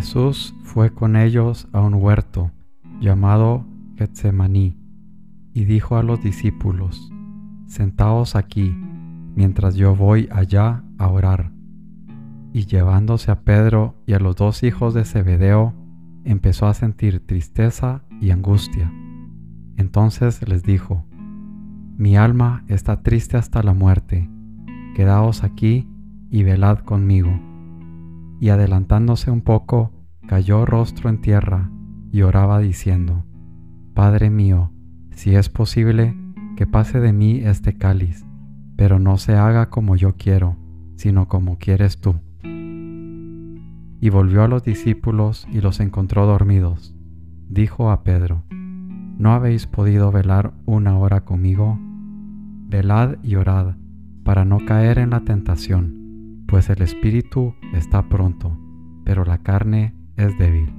Jesús fue con ellos a un huerto llamado Getsemaní y dijo a los discípulos, Sentaos aquí mientras yo voy allá a orar. Y llevándose a Pedro y a los dos hijos de Zebedeo, empezó a sentir tristeza y angustia. Entonces les dijo, Mi alma está triste hasta la muerte, quedaos aquí y velad conmigo. Y adelantándose un poco, cayó rostro en tierra y oraba diciendo, Padre mío, si es posible, que pase de mí este cáliz, pero no se haga como yo quiero, sino como quieres tú. Y volvió a los discípulos y los encontró dormidos. Dijo a Pedro, ¿no habéis podido velar una hora conmigo? Velad y orad, para no caer en la tentación, pues el espíritu está pronto, pero la carne es débil.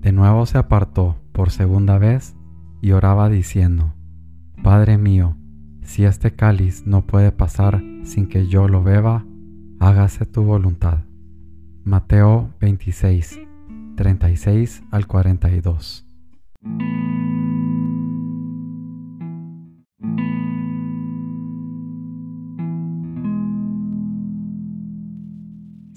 De nuevo se apartó por segunda vez y oraba diciendo, Padre mío, si este cáliz no puede pasar sin que yo lo beba, hágase tu voluntad. Mateo 26, 36 al 42.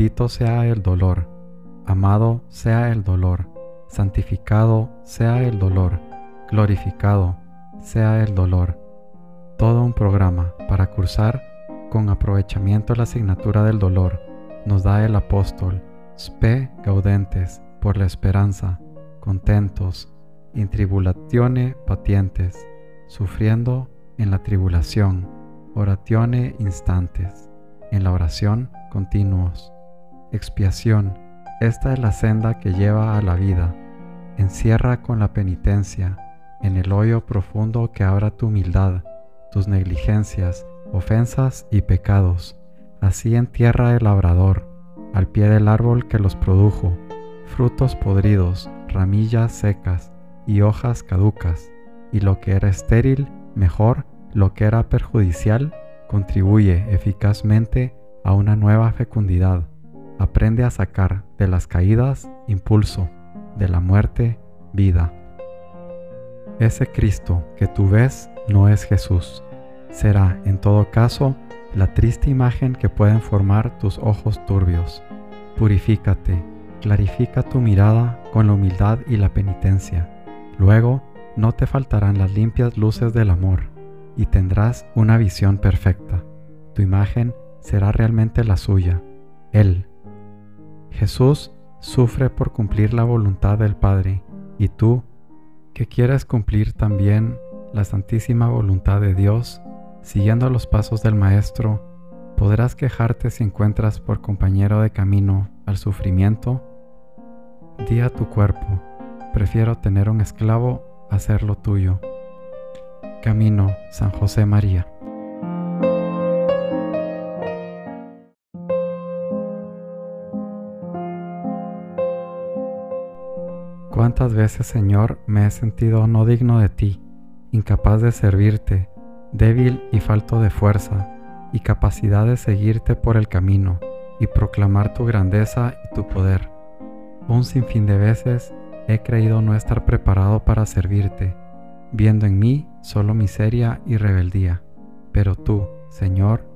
Bendito sea el dolor, amado sea el dolor, santificado sea el dolor, glorificado sea el dolor. Todo un programa para cursar con aprovechamiento la asignatura del dolor nos da el apóstol Spe gaudentes por la esperanza, contentos, in tribulatione patientes, sufriendo en la tribulación, oratione instantes, en la oración continuos. Expiación. Esta es la senda que lleva a la vida. Encierra con la penitencia en el hoyo profundo que abra tu humildad, tus negligencias, ofensas y pecados. Así entierra el labrador, al pie del árbol que los produjo, frutos podridos, ramillas secas y hojas caducas, y lo que era estéril, mejor, lo que era perjudicial, contribuye eficazmente a una nueva fecundidad. Aprende a sacar de las caídas impulso, de la muerte vida. Ese Cristo que tú ves no es Jesús. Será, en todo caso, la triste imagen que pueden formar tus ojos turbios. Purifícate, clarifica tu mirada con la humildad y la penitencia. Luego, no te faltarán las limpias luces del amor y tendrás una visión perfecta. Tu imagen será realmente la suya, Él. Jesús sufre por cumplir la voluntad del Padre, y tú, que quieres cumplir también la santísima voluntad de Dios, siguiendo los pasos del Maestro, podrás quejarte si encuentras por compañero de camino al sufrimiento. Di a tu cuerpo, prefiero tener un esclavo a hacerlo tuyo. Camino San José María. ¿Cuántas veces, Señor, me he sentido no digno de ti, incapaz de servirte, débil y falto de fuerza, y capacidad de seguirte por el camino y proclamar tu grandeza y tu poder? Un sinfín de veces he creído no estar preparado para servirte, viendo en mí solo miseria y rebeldía. Pero tú, Señor,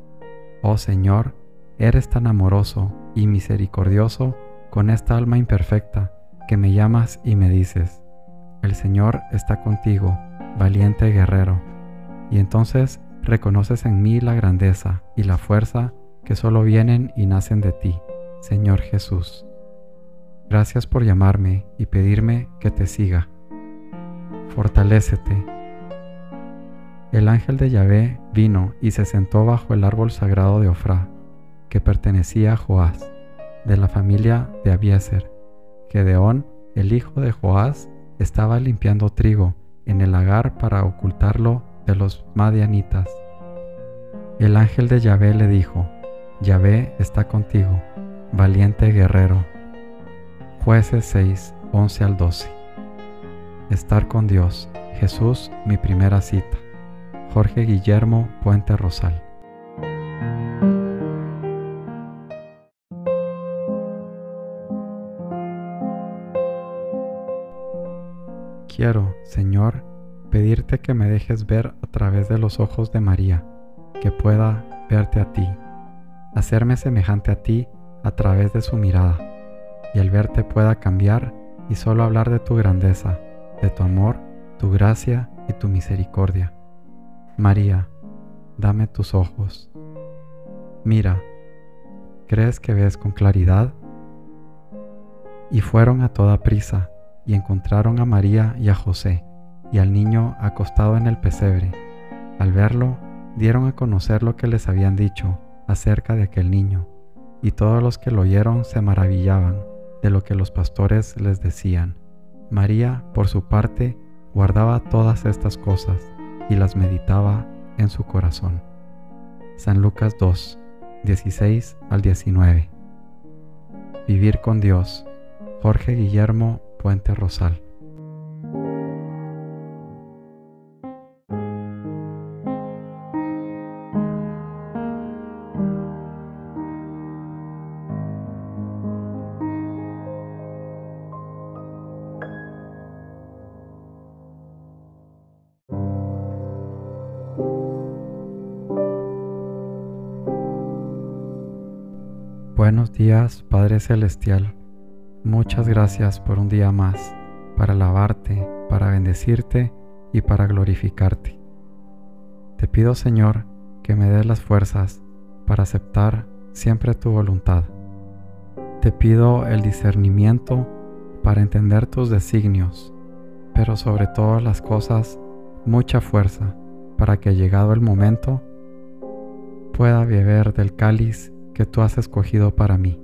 oh Señor, eres tan amoroso y misericordioso con esta alma imperfecta, que me llamas y me dices, el Señor está contigo, valiente guerrero. Y entonces reconoces en mí la grandeza y la fuerza que solo vienen y nacen de ti, Señor Jesús. Gracias por llamarme y pedirme que te siga. Fortalécete. El ángel de Yahvé vino y se sentó bajo el árbol sagrado de Ofrá, que pertenecía a Joás, de la familia de Abieser. Gedeón, el hijo de Joás, estaba limpiando trigo en el lagar para ocultarlo de los madianitas. El ángel de Yahvé le dijo, Yahvé está contigo, valiente guerrero. Jueces 6, 11 al 12. Estar con Dios, Jesús, mi primera cita. Jorge Guillermo Puente Rosal. Quiero, Señor, pedirte que me dejes ver a través de los ojos de María, que pueda verte a ti, hacerme semejante a ti a través de su mirada, y el verte pueda cambiar y solo hablar de tu grandeza, de tu amor, tu gracia y tu misericordia. María, dame tus ojos. Mira, ¿crees que ves con claridad? Y fueron a toda prisa y encontraron a María y a José y al niño acostado en el pesebre. Al verlo, dieron a conocer lo que les habían dicho acerca de aquel niño, y todos los que lo oyeron se maravillaban de lo que los pastores les decían. María, por su parte, guardaba todas estas cosas y las meditaba en su corazón. San Lucas 2, 16 al 19. Vivir con Dios. Jorge Guillermo Puente Rosal. Buenos días, Padre Celestial. Muchas gracias por un día más, para alabarte, para bendecirte y para glorificarte. Te pido, Señor, que me des las fuerzas para aceptar siempre tu voluntad. Te pido el discernimiento para entender tus designios, pero sobre todas las cosas, mucha fuerza para que llegado el momento pueda beber del cáliz que tú has escogido para mí.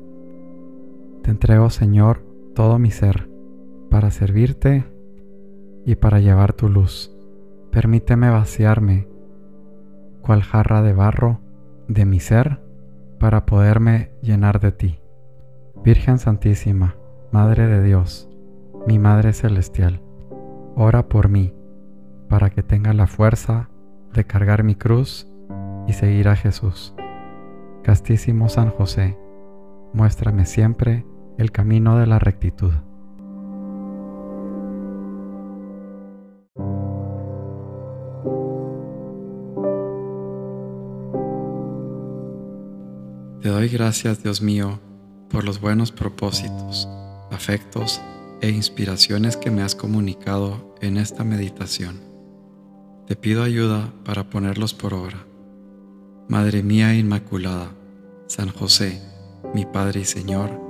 Entrego, Señor, todo mi ser, para servirte y para llevar tu luz. Permíteme vaciarme, cual jarra de barro, de mi ser, para poderme llenar de ti. Virgen Santísima, Madre de Dios, mi Madre Celestial, ora por mí, para que tenga la fuerza de cargar mi cruz y seguir a Jesús. Castísimo San José, muéstrame siempre el camino de la rectitud. Te doy gracias, Dios mío, por los buenos propósitos, afectos e inspiraciones que me has comunicado en esta meditación. Te pido ayuda para ponerlos por obra. Madre mía Inmaculada, San José, mi Padre y Señor,